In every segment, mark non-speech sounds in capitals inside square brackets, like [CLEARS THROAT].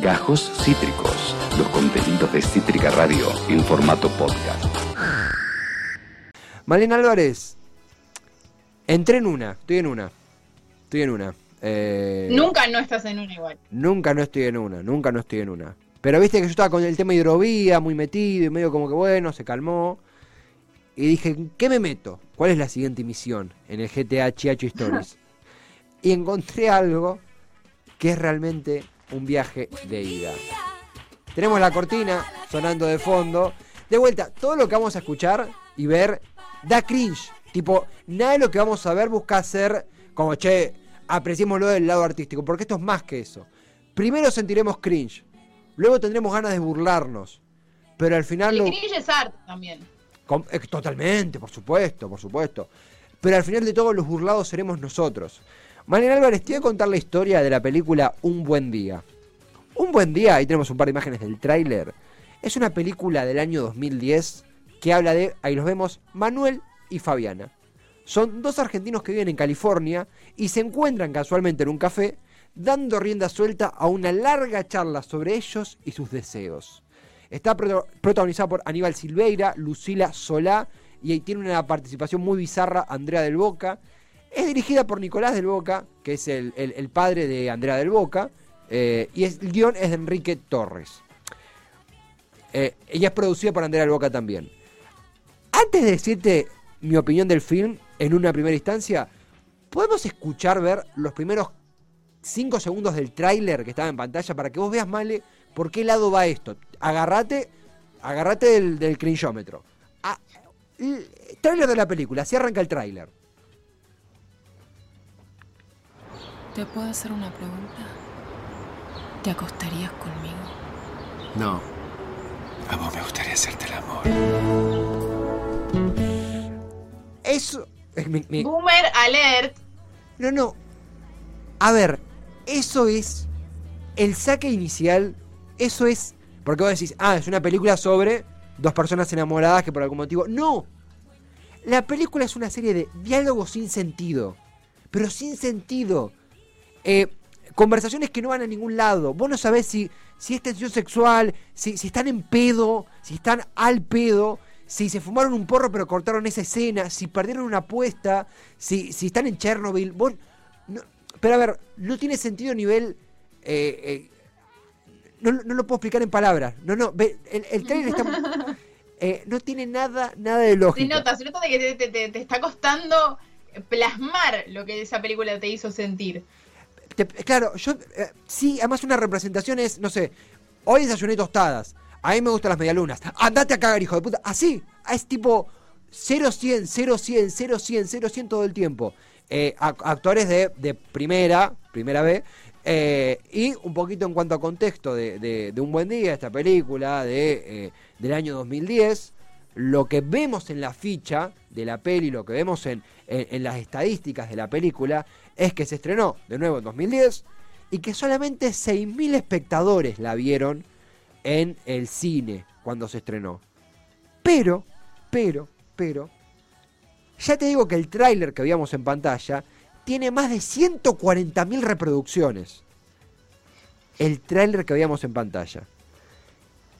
Gajos Cítricos, los contenidos de Cítrica Radio en formato podcast. Malena Álvarez, entré en una, estoy en una, estoy en una. Eh, nunca no estás en una igual. Nunca no estoy en una, nunca no estoy en una. Pero viste que yo estaba con el tema hidrovía, muy metido y medio como que bueno, se calmó. Y dije, ¿qué me meto? ¿Cuál es la siguiente misión en el GTA Chiacho Stories? [LAUGHS] y encontré algo que es realmente un viaje de ida. Tenemos la cortina sonando de fondo. De vuelta, todo lo que vamos a escuchar y ver da cringe. Tipo, nada de lo que vamos a ver busca ser como, che, apreciémoslo del lado artístico, porque esto es más que eso. Primero sentiremos cringe, luego tendremos ganas de burlarnos, pero al final... El cringe es arte también. Eh, totalmente, por supuesto, por supuesto. Pero al final de todo los burlados seremos nosotros. Mariana Álvarez, te voy a contar la historia de la película Un Buen Día. Un Buen Día, ahí tenemos un par de imágenes del tráiler, es una película del año 2010 que habla de, ahí los vemos, Manuel y Fabiana. Son dos argentinos que viven en California y se encuentran casualmente en un café dando rienda suelta a una larga charla sobre ellos y sus deseos. Está protagonizada por Aníbal Silveira, Lucila Solá y ahí tiene una participación muy bizarra Andrea del Boca. Es dirigida por Nicolás del Boca, que es el, padre de Andrea del Boca, eh, y el guion es de Enrique Torres. Eh, ella es producida por Andrea del Boca también. Antes de decirte mi opinión del film, en una primera instancia, ¿podemos escuchar, ver los primeros 5 segundos del tráiler que estaba en pantalla para que vos veas, Male, por qué lado va esto? Agarrate, agarrate del, del cringeómetro. Ah, tráiler de la película, así arranca el tráiler. ¿Te puedo hacer una pregunta? ¿Te acostarías conmigo? No. A vos me gustaría hacerte el amor. Eso. Boomer alert. No, no. A ver, eso es el saque inicial. Eso es. Porque vos decís, ah, es una película sobre dos personas enamoradas que por algún motivo. No. La película es una serie de diálogos sin sentido. Pero sin sentido. Eh, conversaciones que no van a ningún lado. Vos no sabés si, si es tensión sexual, si, si están en pedo, si están al pedo si se fumaron un porro pero cortaron esa escena, si perdieron una apuesta, si, si están en Chernobyl. pero a ver, no tiene sentido a nivel... Eh, eh, no, lo puedo explicar en palabras. No, no, el, el trailer está... [LAUGHS] Eh, no tiene nada, nada de lógica. Se nota, se nota que te, está costando plasmar lo que esa película te hizo sentir. Claro, yo sí, además una representación es, no sé, hoy desayuné tostadas. A mí me gustan las medialunas. Andate a cagar, hijo de puta. Así. Es tipo 0 100, 0 100, 0 100, 0 100 todo el tiempo. Eh, actores de, de, primera, primera vez. Eh, y un poquito en cuanto a contexto de, de, Un Buen Día, esta película de, eh, del año 2010. Lo que vemos en la ficha de la peli, lo que vemos en, las estadísticas de la película, es que se estrenó de nuevo en 2010 y que solamente 6.000 espectadores la vieron en el cine cuando se estrenó. Pero, pero, pero, ya te digo que el tráiler que veíamos en pantalla tiene más de 140.000 reproducciones. El tráiler que veíamos en pantalla.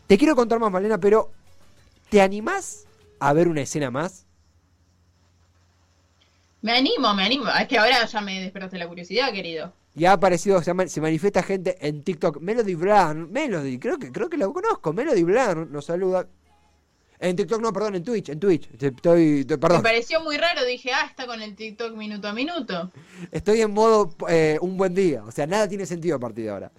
Te quiero contar más, Malena, pero ¿te animás a ver una escena más? Me animo, me animo. Es que ahora ya me despertaste la curiosidad, querido. Y ha aparecido, se, manifiesta gente en TikTok. Melody Brown, Melody, creo que, creo que la conozco. Melody Brown nos saluda. En TikTok, no, perdón, en Twitch, en Twitch. Estoy, perdón. Me pareció muy raro, dije, ah, está con el TikTok minuto a minuto. Estoy en modo eh, un buen día, o sea, nada tiene sentido a partir de ahora.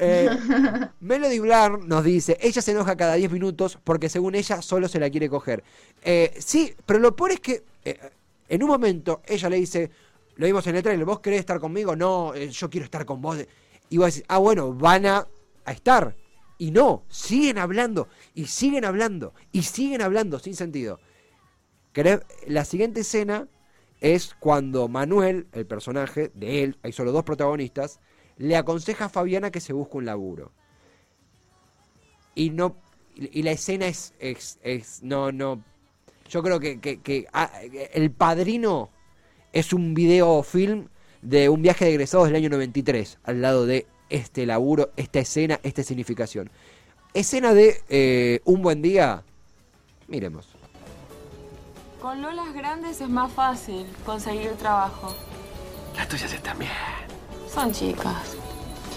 Eh, [LAUGHS] Melody Brown nos dice, ella se enoja cada 10 minutos porque según ella solo se la quiere coger. Eh, sí, pero lo peor es que en un momento ella le dice, lo vimos en el trailer, ¿vos querés estar conmigo? No, eh, yo quiero estar con vos. Y vos decís, ah, bueno, van a, estar. Y no, siguen hablando, y siguen hablando, y siguen hablando, sin sentido. La siguiente escena es cuando Manuel, el personaje de él, hay solo dos protagonistas, le aconseja a Fabiana que se busque un laburo. Y no. Y la escena es. es, no, no. Yo creo que, que ah, el padrino es un video film de un viaje de egresados del año 93, al lado de este laburo, esta escena, esta significación. Escena de eh, Un buen día. Miremos. Con Lolas grandes es más fácil conseguir trabajo. Las tuyas están bien. Son chicas.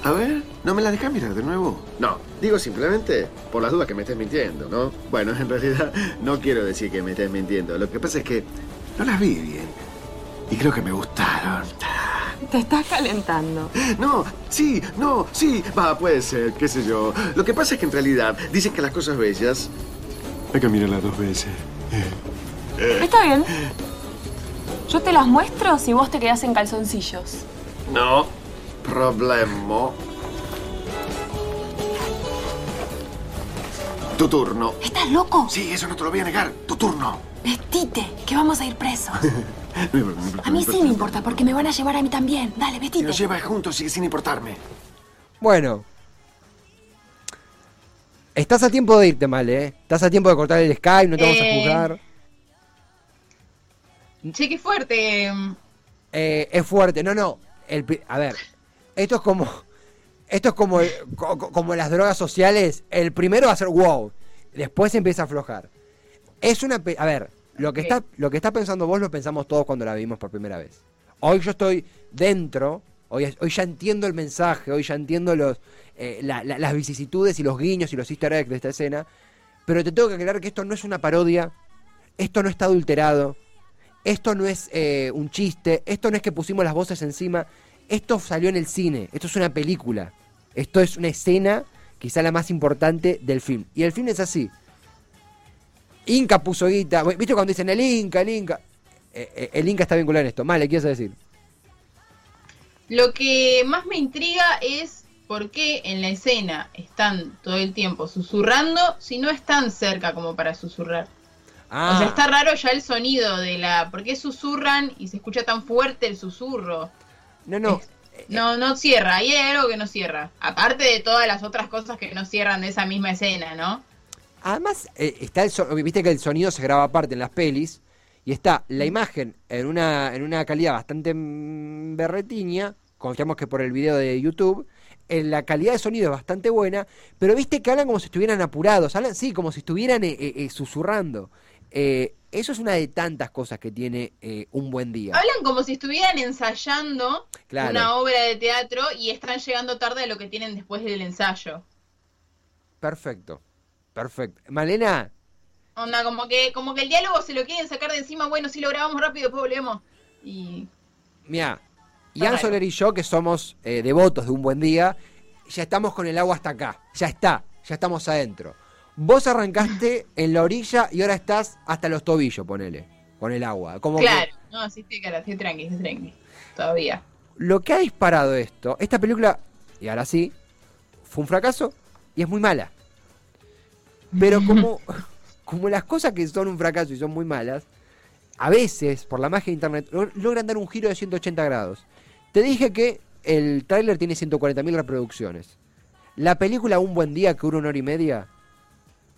A ver, ¿no me las dejas mirar de nuevo? No, digo simplemente por las dudas que me estés mintiendo, ¿no? Bueno, [LAUGHS] en realidad no quiero decir que me estés mintiendo. Lo que pasa es que no las vi bien. Y creo que me gustaron. Te estás calentando. No, sí, no, sí. Va, puede ser, qué sé yo. Lo que pasa es que en realidad dicen que las cosas bellas hay que mirarlas dos veces. Está bien. Yo te las muestro si vos te quedás en calzoncillos. No problema. Tu turno. ¿Estás loco? Sí, eso no te lo voy a negar. Tu turno. Vestite, que vamos a ir presos. [LAUGHS] A mí sí me importa, porque me van a llevar a mí también. Dale, Si vestite. nos llevas juntos sigue sin importarme. Bueno. Estás a tiempo de irte, mal, ¿eh? Estás a tiempo de cortar el Skype, no te vamos a Eh. juzgar. Che, qué fuerte. Eh, es fuerte, no, no. El, a ver, esto es como. Esto es como, co- co- como las drogas sociales. El primero va a ser wow. Después empieza a aflojar. Es una. A ver, lo que, Ok. está, lo que está pensando vos lo pensamos todos cuando la vimos por primera vez. Hoy yo estoy dentro. Hoy, hoy ya entiendo el mensaje. Hoy ya entiendo los, eh, la- la- las vicisitudes y los guiños y los easter eggs de esta escena. Pero te tengo que aclarar que esto no es una parodia. Esto no está adulterado. Esto no es eh, un chiste, esto no es que pusimos las voces encima, esto salió en el cine, esto es una película, esto es una escena, quizá la más importante del film. Y el film es así. Inca puso guita, ¿viste cuando dicen el Inca, el Inca? Eh, eh, el Inca está vinculado en esto, mal, ¿qué quieres decir? Lo que más me intriga es por qué en la escena están todo el tiempo susurrando si no están cerca como para susurrar. Ah, O sea, está raro ya el sonido de la... ¿Por qué susurran y se escucha tan fuerte el susurro? No, no, No, no cierra, ahí hay algo que no cierra. Aparte de todas las otras cosas que no cierran de esa misma escena, ¿no? Además, eh, está el so- viste que el sonido se graba aparte en las pelis y está la imagen en una, en una calidad bastante mm, berretiña, confiamos que por el video de YouTube, en la calidad de sonido es bastante buena, pero viste que hablan como si estuvieran apurados, hablan, sí, como si estuvieran eh, eh, eh, susurrando. Eh, eso es una de tantas cosas que tiene eh, un buen día. Hablan como si estuvieran ensayando Claro. una obra de teatro y están llegando tarde a lo que tienen después del ensayo. Perfecto, perfecto. Malena, Onda, como que, como que el diálogo se lo quieren sacar de encima, bueno, si lo grabamos rápido, después volvemos. Y Mira, Ian. Soler y yo, que somos eh, devotos de un buen día, ya estamos con el agua hasta acá. Ya está, ya estamos adentro. Vos arrancaste en la orilla y ahora estás hasta los tobillos, ponele, con el agua. Como que claro, no, sí, sí, cara, sí, tranqui, sí, tranqui. Todavía. lo que ha disparado esto, esta película, y ahora sí, fue un fracaso y es muy mala. Pero como, [LAUGHS] como las cosas que son un fracaso y son muy malas, a veces, por la magia de internet, lo- logran dar un giro de 180 grados. Te dije que el tráiler tiene 140.000 reproducciones. La película Un Buen Día, que dura una hora y media,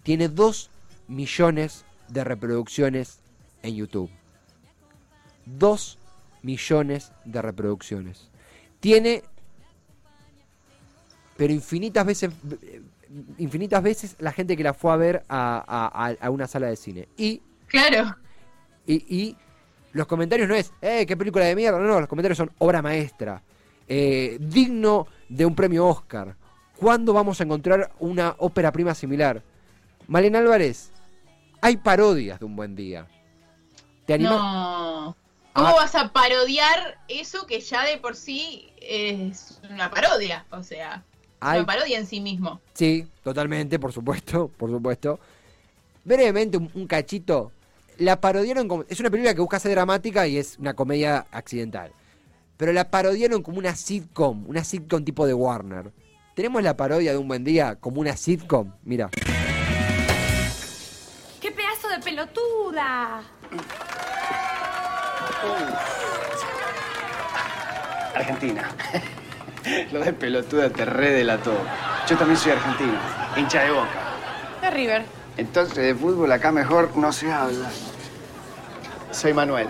tiene 2 millones de reproducciones en YouTube. 2 millones de reproducciones. Tiene, pero infinitas veces, infinitas veces la gente que la fue a ver a, a- a- a una sala de cine. Y Claro. y, y los comentarios no es, eh, qué película de mierda, no, no, los comentarios son obra maestra, eh, digno de un premio Oscar. ¿Cuándo vamos a encontrar una ópera prima similar? Malena Álvarez, hay parodias de un buen día. ¿Te animas? No. ¿Cómo Ah. vas a parodiar eso que ya de por sí es una parodia? O sea, Hay- una parodia en sí mismo. Sí, totalmente, por supuesto, por supuesto. Brevemente, un, un cachito. La parodiaron como. Es una película que busca ser dramática y es una comedia accidental. Pero la parodiaron como una sitcom, una sitcom tipo de Warner. Tenemos la parodia de Un Buen Día como una sitcom. Mira. ¡Qué pedazo de pelotuda! Argentina. [LAUGHS] Lo de pelotuda te redelató. Yo también soy argentino, hincha de boca. De River. Entonces de fútbol acá mejor no se habla. Soy Manuel.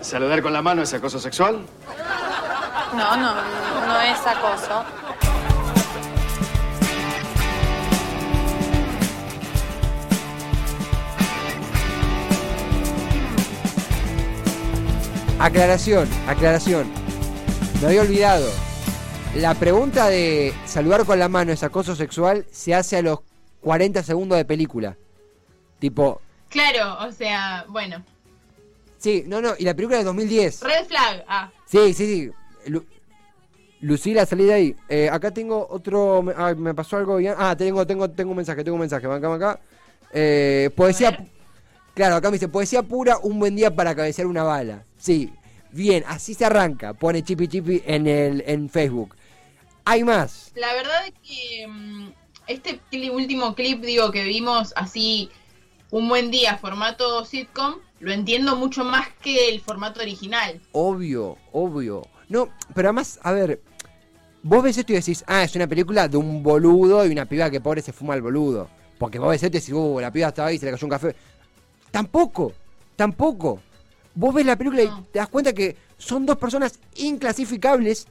¿Saludar con la mano es acoso sexual? No, no, no es acoso. Aclaración, aclaración. Me había olvidado. La pregunta de saludar con la mano es acoso sexual se hace a los 40 segundos de película. Tipo, Claro, o sea, bueno. sí, no, no, y la película de 2010. Red flag. Ah, Sí, sí, sí. Lu- Lucila, salí de ahí. Eh, acá tengo otro. ah, me pasó algo bien. Ah, tengo, tengo, tengo un mensaje, tengo un mensaje. Acá, acá. Eh, poesía. Claro, acá me dice, poesía pura, un buen día para cabecear una bala. Sí, bien, así se arranca. Pone chipi chipi en el en Facebook. Hay más. la verdad es que mm, este último clip, digo, que vimos así, un buen día, formato sitcom, lo entiendo mucho más que el formato original. Obvio, obvio. No, pero además, a ver, vos ves esto y decís, ah, es una película de un boludo y una piba que pobre se fuma al boludo. Porque vos ves esto y decís, uh, la piba estaba ahí y se le cayó un café. Tampoco, tampoco. Vos ves la película y te das cuenta que son dos personas inclasificables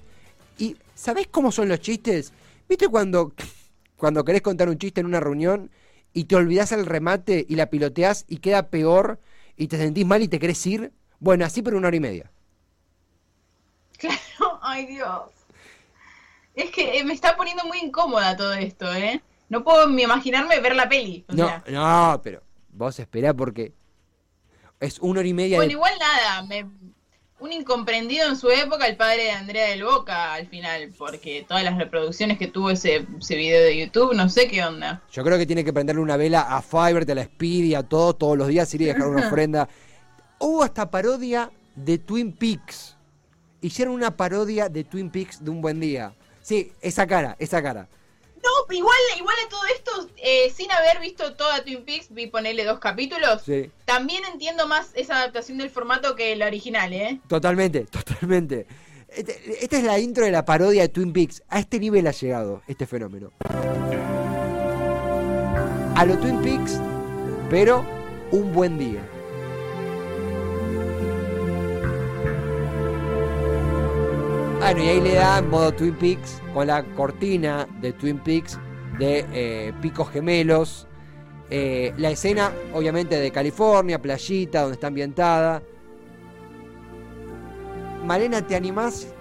y ¿sabés cómo son los chistes? ¿Viste cuando, [CLEARS THROAT] cuando querés contar un chiste en una reunión y te olvidás el remate y la piloteás y queda peor y te sentís mal y te querés ir? Bueno, así por una hora y media. [LAUGHS] Claro, ay Dios. Es que eh, me está poniendo muy incómoda todo esto, ¿eh? No puedo ni imaginarme ver la peli. O No, sea, no, pero vos esperá porque es una hora y media bueno, de... igual nada, me- un incomprendido en su época, el padre de Andrea del Boca, al final, porque todas las reproducciones que tuvo ese, ese video de YouTube, no sé qué onda. Yo creo que tiene que prenderle una vela a Fiverr, a la Speedy, a todo, todos los días ir y dejar una [LAUGHS] ofrenda. Hubo hasta parodia de Twin Peaks. Hicieron una parodia de Twin Peaks de un buen día. Sí, esa cara, esa cara. No, igual, igual a todo esto, eh, sin haber visto toda Twin Peaks, vi ponerle dos capítulos. Sí. También entiendo más esa adaptación del formato que la original, ¿eh? Totalmente, [LAUGHS] totalmente. Este- esta es la intro de la parodia de Twin Peaks. A este nivel ha llegado este fenómeno. A lo Twin Peaks, pero un buen día. Bueno, y ahí le da modo Twin Peaks con la cortina de Twin Peaks de eh, Picos Gemelos. Eh, la escena, obviamente, de California, playita, donde está ambientada. Malena, ¿te animás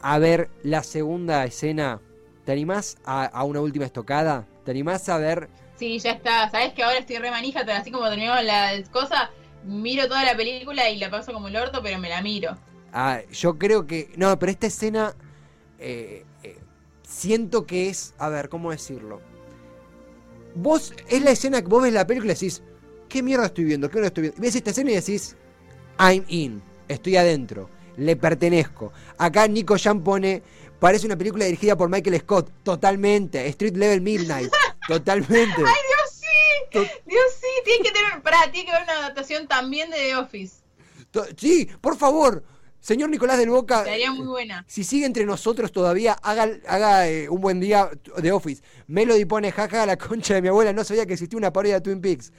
a ver la segunda escena? ¿Te animás a, una última estocada? ¿Te animás a ver? Sí, ya está. Sabes que ahora estoy re manija, así como terminamos la cosa, miro toda la película y la paso como el orto, pero me la miro. Ah, yo creo que. No, pero esta escena. eh, eh, siento que es. A ver, ¿cómo decirlo? Vos. Es la escena que vos ves la película y decís. ¿Qué mierda estoy viendo? ¿Qué no estoy viendo? Y ves esta escena y decís. I'm in. Estoy adentro. Le pertenezco. Acá Nico Jan pone. Parece una película dirigida por Michael Scott. Totalmente. Street Level Midnight. [LAUGHS] Totalmente. ¡Ay, Dios sí! To- Dios sí, tiene que tener. Pará, tiene que haber una adaptación también de The Office. Sí, por favor. Señor Nicolás del Boca. Sería muy buena. Si sigue entre nosotros todavía, haga, haga eh, un buen día de Office. Melody pone jaja la concha de mi abuela, no sabía que existía una parodia de Twin Peaks.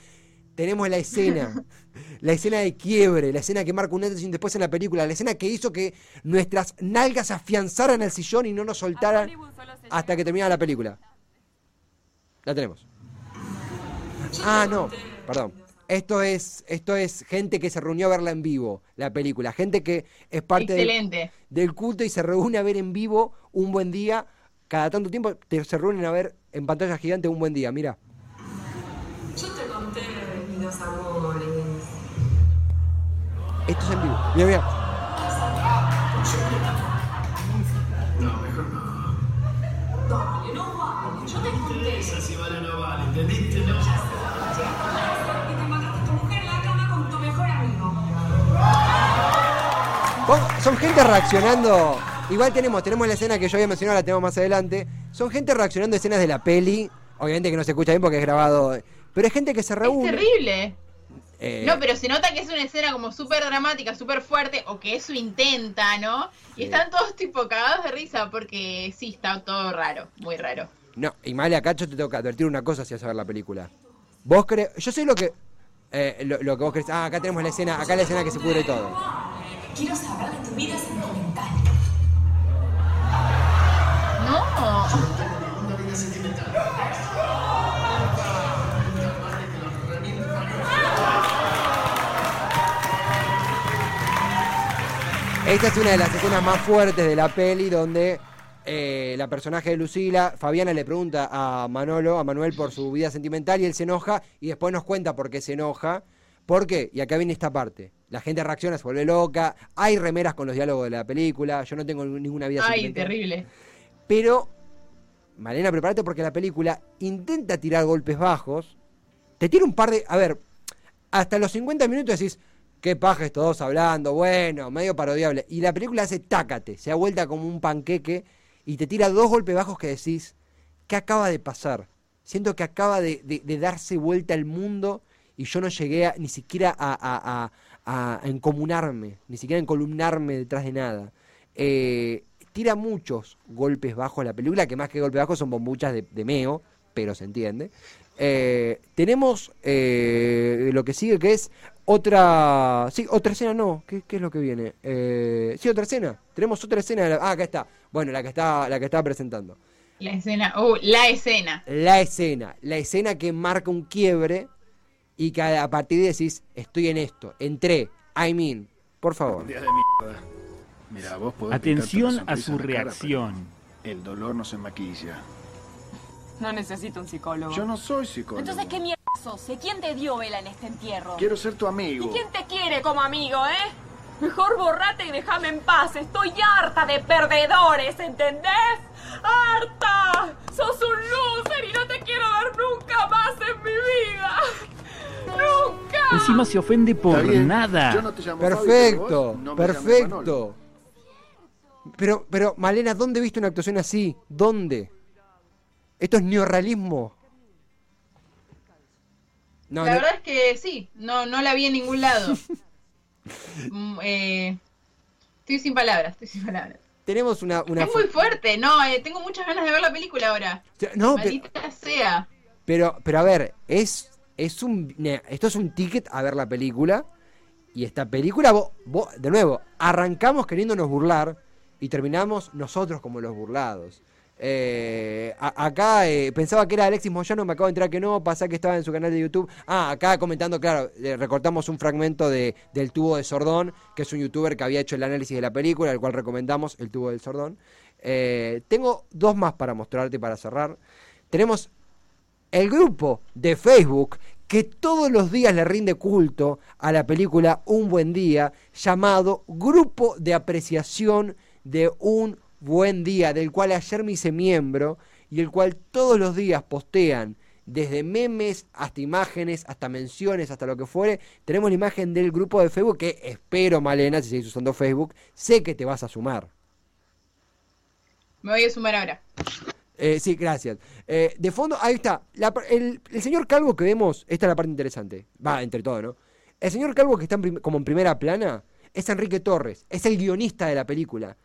Tenemos la escena, [LAUGHS] la escena de quiebre, la escena que marca un antes y un después en la película, la escena que hizo que nuestras nalgas afianzaran al sillón y no nos soltaran hasta que terminara la película. La tenemos. Ah, no, perdón. Esto es, esto es gente que se reunió a verla en vivo, la película. Gente que es parte del- Excelente. del culto y se reúne a ver en vivo un buen día. Cada tanto tiempo te- se reúnen a ver en pantalla gigante un buen día. Mira. Yo te conté de mis dos amores. Esto es en vivo. Mira, mira. No, mejor no. Dale, no vale. Yo te conté. Esa sí vale no vale, ¿entendiste? No. Son gente reaccionando. Igual tenemos, tenemos la escena que yo había mencionado, la tenemos más adelante. Son gente reaccionando a escenas de la peli. Obviamente que no se escucha bien porque es grabado. Pero es gente que se Es reúne. terrible. eh, No, pero se nota que es una escena como súper dramática, súper fuerte, o que eso intenta, ¿no? Sí. Y están todos tipo cagados de risa porque sí, está todo raro, muy raro. No, y Male, acá yo te tengo que advertir una cosa si vas a ver la película. Vos crees. Yo sé lo que. eh, lo, lo que vos crees. Ah, acá tenemos la escena. Acá la escena que se pudre todo. Quiero saber de tu vida sentimental. No, Una vida sentimental. Esta es una de las escenas más fuertes de la peli donde eh, la personaje de Lucila, Fabiana le pregunta a Manolo, a Manuel por su vida sentimental y él se enoja y después nos cuenta por qué se enoja. ¿Por qué? Y acá viene esta parte. La gente reacciona, se vuelve loca. Hay remeras con los diálogos de la película. Yo no tengo ninguna vida Ay, terrible. Pero, Malena, prepárate porque la película intenta tirar golpes bajos. Te tira un par de. A ver, hasta los 50 minutos decís, qué paja estos dos hablando, bueno, medio parodiable. Y la película hace tácate, se da vuelta como un panqueque y te tira dos golpes bajos que decís, ¿qué acaba de pasar? Siento que acaba de, de- de darse vuelta el mundo y yo no llegué a- ni siquiera a, a- a- a encomunarme, ni siquiera encolumnarme detrás de nada. Eh, tira muchos golpes bajos la película, que más que golpes bajos son bombuchas de, de meo, pero se entiende. Eh, tenemos eh, lo que sigue que es otra. Sí, otra escena no. ¿Qué, qué es lo que viene? Eh, sí, otra escena. Tenemos otra escena. de la- ah, acá está. Bueno, la que está, la que estaba presentando. La escena, uh, la escena. La escena. La escena que marca un quiebre y que a partir de ahí decís, estoy en esto. Entré. I mean. Por favor. Día de mierda. Mira, vos podés Atención a su cara, reacción. el dolor no se maquilla. No necesito un psicólogo. Yo no soy psicólogo. Entonces, ¿qué mierda sos? ¿Y ¿Quién te dio vela en este entierro? Quiero ser tu ¿Y amigo. quién te quiere como amigo, eh? Mejor borrate y déjame en paz. Estoy harta de perdedores, ¿entendés? ¡Harta! ¡Sos un loser y no te quiero ver nunca más en mi vida! ¡Nunca! Encima se ofende por Está bien. nada. Yo no te llamo Fabio, pero Perfecto, vos no me llames Manolo. perfecto. Pero, pero, Malena, ¿dónde viste una actuación así? ¿Dónde? ¿Esto es neorrealismo? No, la no- verdad es que sí, no, no la vi en ningún lado. [LAUGHS] Mm, eh, estoy sin palabras, estoy sin palabras. tenemos una... una Es muy fuerte, no, eh, tengo muchas ganas de ver la película ahora. No, pero, Maldita sea. pero, pero a ver, es, es un, esto es un ticket a ver la película. Y esta película, vos, vos- de nuevo, arrancamos queriéndonos burlar y terminamos nosotros como los burlados. Eh, acá eh, pensaba que era Alexis Moyano, me acabo de enterar que no, pasa que estaba en su canal de YouTube. Ah, acá comentando, claro, recortamos un fragmento de, del tubo de Sordón, que es un youtuber que había hecho el análisis de la película, el cual recomendamos, el tubo del Sordón. Eh, tengo dos más para mostrarte para cerrar. Tenemos el grupo de Facebook que todos los días le rinde culto a la película Un Buen Día, llamado Grupo de Apreciación de Un Buen Día, del cual ayer me hice miembro y el cual todos los días postean desde memes hasta imágenes, hasta menciones, hasta lo que fuere. Tenemos la imagen del grupo de Facebook que espero, Malena, si seguís usando Facebook, sé que te vas a sumar. Me voy a sumar ahora. Eh, sí, gracias. Eh, de fondo, ahí está. La el, el señor Calvo que vemos, esta es la parte interesante. Va, entre todo, ¿no? El señor Calvo que está en prim- como en primera plana es Enrique Torres, es el guionista de la película.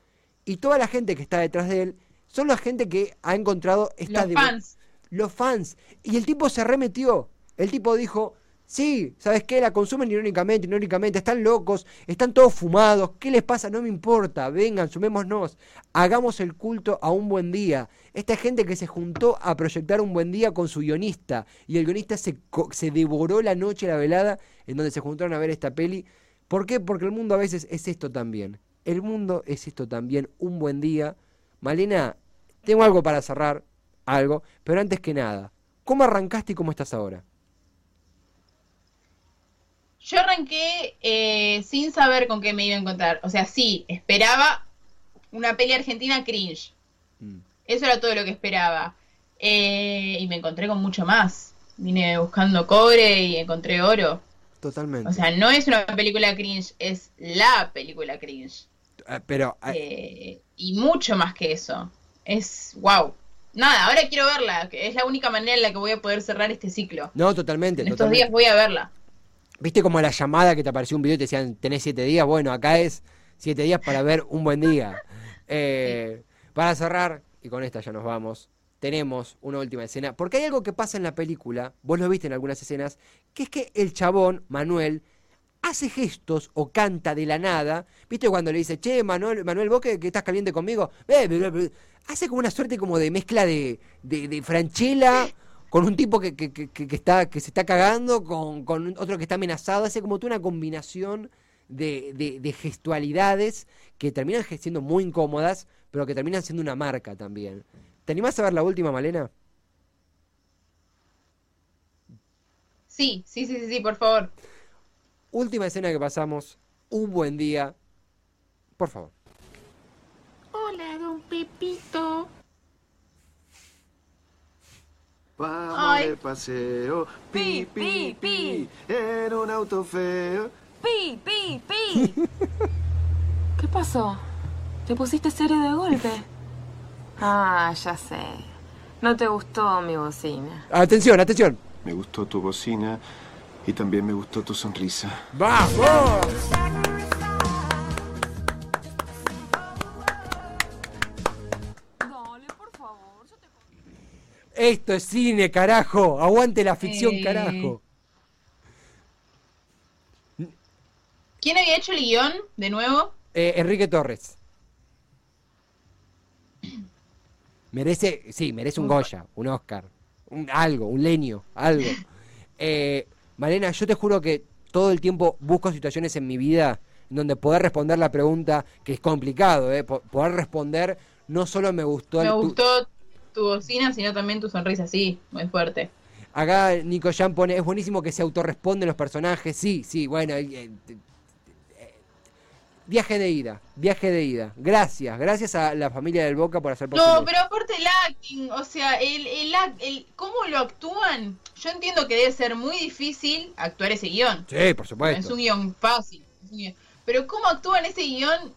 Y toda la gente que está detrás de él son la gente que ha encontrado esta Los fans. Los fans. Y el tipo se remetió. El tipo dijo, sí, ¿sabes qué? La consumen irónicamente, irónicamente, están locos, están todos fumados, ¿qué les pasa? No me importa, vengan, sumémonos, hagamos el culto a un buen día. Esta gente que se juntó a proyectar un buen día con su guionista, y el guionista se, se devoró la noche, la velada, en donde se juntaron a ver esta peli. ¿Por qué? Porque el mundo a veces es esto también. El mundo es esto también, un buen día. Malena, tengo algo para cerrar, algo, pero antes que nada, ¿cómo arrancaste y cómo estás ahora? Yo arranqué eh, sin saber con qué me iba a encontrar. O sea, sí, esperaba una peli argentina cringe. Mm. Eso era todo lo que esperaba. Eh, y me encontré con mucho más. Vine buscando cobre y encontré oro. Totalmente. O sea, no es una película cringe, es la película cringe. Eh, pero eh, Eh, y mucho más que eso. Es wow. Nada, ahora quiero verla. Es la única manera en la que voy a poder cerrar este ciclo. no, totalmente. En estos totalmente. días voy a verla. ¿Viste como la llamada que te apareció un video y te decían, tenés siete días? Bueno, acá es siete días para ver un buen día. Eh, para cerrar, y con esta ya nos vamos, tenemos una última escena. Porque hay algo que pasa en la película, vos lo viste en algunas escenas, que es que el chabón, Manuel, hace gestos o canta de la nada. ¿Viste cuando le dice, che, Manuel, Manuel vos que, estás caliente conmigo? Eh, bla, bla, bla". Hace como una suerte como de mezcla de, de, con un tipo que, que, que, está, que se está cagando, con, con otro que está amenazado. Hace como toda una combinación de, de- de gestualidades que terminan siendo muy incómodas, pero que terminan siendo una marca también. ¿Te animás a ver la última, Malena? Sí, sí, sí, sí, sí, por favor. Última escena que pasamos. Un buen día. Por favor. Hola, don Pepito. Vamos Ay. de paseo, pi, Pi, pi, pi, pi, en un auto feo. ¡Pi, pi, pi! [LAUGHS] ¿Qué pasó? ¿Te pusiste serio de golpe? Ah, ya sé. No te gustó mi bocina. Atención, atención. Me gustó tu bocina y también me gustó tu sonrisa. ¡Vamos! Esto es cine, carajo. Aguante la ficción, Eh. carajo. ¿Quién había hecho el guion de nuevo? Eh, Enrique Torres. Merece, sí, merece un Goya, un Oscar, un, algo, un leño, algo. [LAUGHS] Eh, Malena, yo te juro que todo el tiempo busco situaciones en mi vida en donde poder responder la pregunta, que es complicado, eh, po- poder responder no solo me gustó... Me el- gustó tu bocina, sino también tu sonrisa, sí, muy fuerte. Acá Nico Jan pone, es buenísimo que se autorresponden los personajes. Sí, sí, bueno. eh, eh, viaje de ida, viaje de ida. Gracias, gracias a la familia del Boca por hacer posible. No, pero aparte el acting, o sea, el, el, act- el- cómo lo actúan, yo entiendo que debe ser muy difícil actuar ese guion. Sí, por No es supuesto. un guion fácil. es un guión- Pero cómo actúan ese guion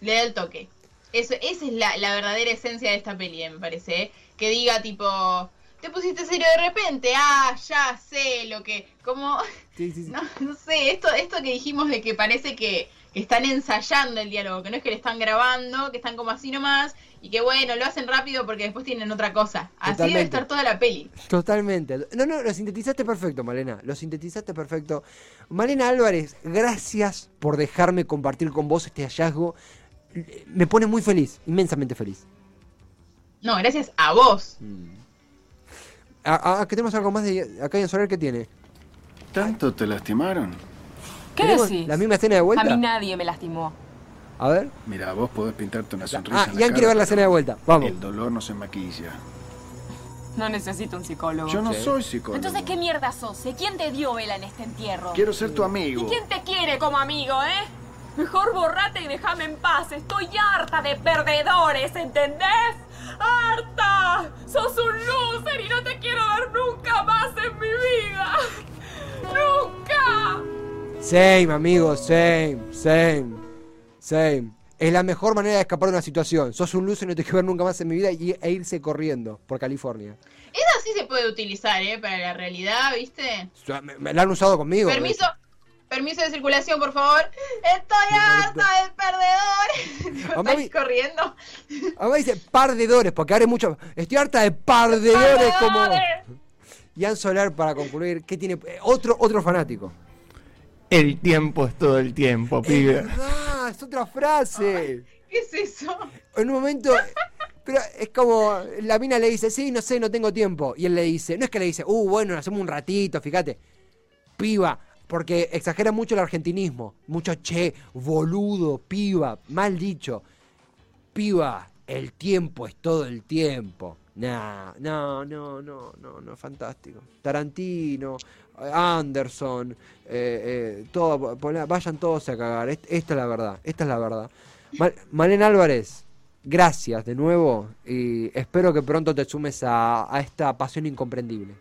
le da el toque. Eso, esa es la, la verdadera esencia de esta peli, me parece. ¿eh? Que diga tipo, te pusiste serio de repente, ah, ya sé lo que... Como, Sí, sí, sí. [LAUGHS] no, no sé, esto, esto que dijimos de que parece que, que están ensayando el diálogo, que no es que le están grabando, que están como así nomás, y que bueno, lo hacen rápido porque después tienen otra cosa. Así debe Totalmente. estar toda la peli. Totalmente. No, no, lo sintetizaste perfecto, Malena. Lo sintetizaste perfecto. Malena Álvarez, gracias por dejarme compartir con vos este hallazgo. Me pone muy feliz, inmensamente feliz. No, gracias a vos. Ah, ah, que tenemos algo más de acá en Soler que tiene. ¿Tanto te lastimaron? ¿Qué ¿Tenemos decís? ¿La misma escena de A vuelta? mí nadie me lastimó. A ver. Mira, vos podés pintarte una sonrisa Ah, en la Ian cara, quiere ver la escena de vuelta. Vamos. El dolor no se maquilla. No necesito un psicólogo. Yo no Sí. soy psicólogo. Entonces, ¿qué mierda sos? ¿Quién te dio vela en este entierro? Quiero ser tu ¿Y amigo. quién te quiere como amigo, eh? Mejor borrate y déjame en paz. Estoy harta de perdedores, ¿entendés? ¡Harta! ¡Sos un loser y no te quiero ver nunca más en mi vida! ¡Nunca! Same, amigo, same, same, same. Es la mejor manera de escapar de una situación. Sos un loser y no te quiero ver nunca más en mi vida y, e irse corriendo por California. Esa sí se puede utilizar, ¿eh? Para la realidad, ¿viste? O sea, Me, me la han usado conmigo. Permiso, permiso de circulación, por favor. Estoy harta de perdedores. [LAUGHS] Mamá, Estás mi- corriendo. Ahora dice perdedores, porque ahora hay mucho. Estoy harta de perdedores como. Ian Solar, para concluir, ¿qué tiene? Eh, Otro, otro fanático. El tiempo es todo el tiempo, Es pibe. verdad, es otra frase. ¿Qué es eso? En un momento. Pero es como. La mina le dice, sí, no sé, no tengo tiempo. Y él le dice, no es que le dice, uh, bueno, hacemos un ratito, fíjate. Piba. Porque exagera mucho el argentinismo. Mucho che, boludo, piba, mal dicho. Piba, el tiempo es todo el tiempo. Nah, no, no, no, no, no, fantástico. Tarantino, Anderson, eh, eh, todo, vayan todos a cagar. Est- Esta es la verdad, esta es la verdad. Mal- Malena Álvarez, gracias de nuevo y espero que pronto te sumes a, a esta pasión incomprendible.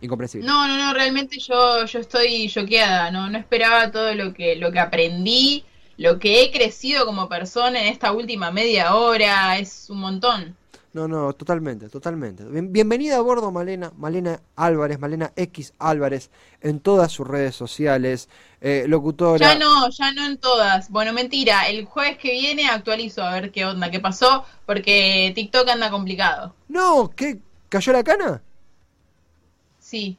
Incomprensible. No, no, no, realmente yo, yo estoy choqueada, no, no esperaba todo lo que, lo que aprendí, lo que he crecido como persona en esta última media hora, es un montón. No, no, totalmente, totalmente. Bien- bienvenida a bordo, Malena, Malena Álvarez, Malena X Álvarez, en todas sus redes sociales, eh, locutora. Ya no, ya no en todas. Bueno, mentira, el jueves que viene actualizo a ver qué onda, qué pasó, porque TikTok anda complicado. No, ¿qué? ¿Cayó la cana? Sí,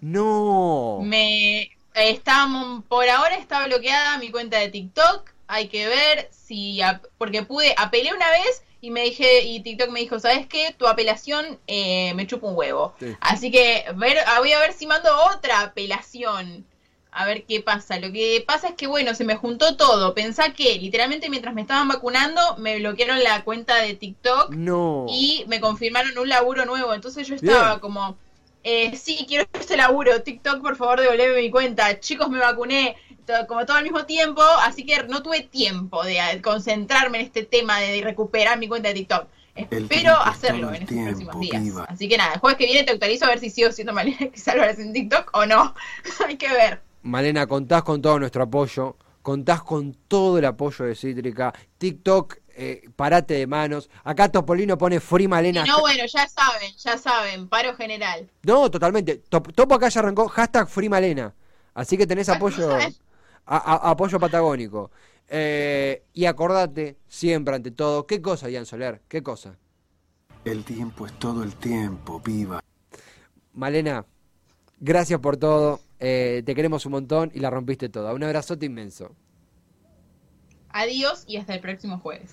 No. me está por ahora está bloqueada mi cuenta de TikTok. Hay que ver si porque pude apelé una vez y me dije y TikTok me dijo, ¿sabes qué? Tu apelación eh, me chupa un huevo. Sí. Así que ver, ah, voy a ver si mando otra apelación. a ver qué pasa. Lo que pasa es que, bueno, se me juntó todo. Pensá que literalmente mientras me estaban vacunando, me bloquearon la cuenta de TikTok No. y me confirmaron un laburo nuevo. Entonces yo estaba Bien. como, eh, sí, quiero este laburo. TikTok, por favor, devolveme mi cuenta. Chicos, me vacuné como todo al mismo tiempo, así que no tuve tiempo de concentrarme en este tema de recuperar mi cuenta de TikTok. Espero hacerlo en estos tiempo, próximos días. piba. Así que nada, el jueves que viene te actualizo a ver si sigo siendo Malena [LAUGHS] que Álvarez en TikTok o no. [LAUGHS] Hay que ver. Malena, contás con todo nuestro apoyo, contás con todo el apoyo de Cítrica, TikTok, eh, parate de manos, acá Topolino pone Free Malena. Y no, bueno, ya saben, ya saben, paro general. No, totalmente, Top- Topo acá ya arrancó, hashtag Free Malena, así que tenés apoyo, a- a- apoyo patagónico. Eh, y acordate, siempre ante todo, ¿qué cosa, Ian Soler? ¿Qué cosa? El tiempo es todo el tiempo, piba. Malena, gracias por todo, eh, te queremos un montón y la rompiste toda. Un abrazote inmenso. Adiós y hasta el próximo jueves.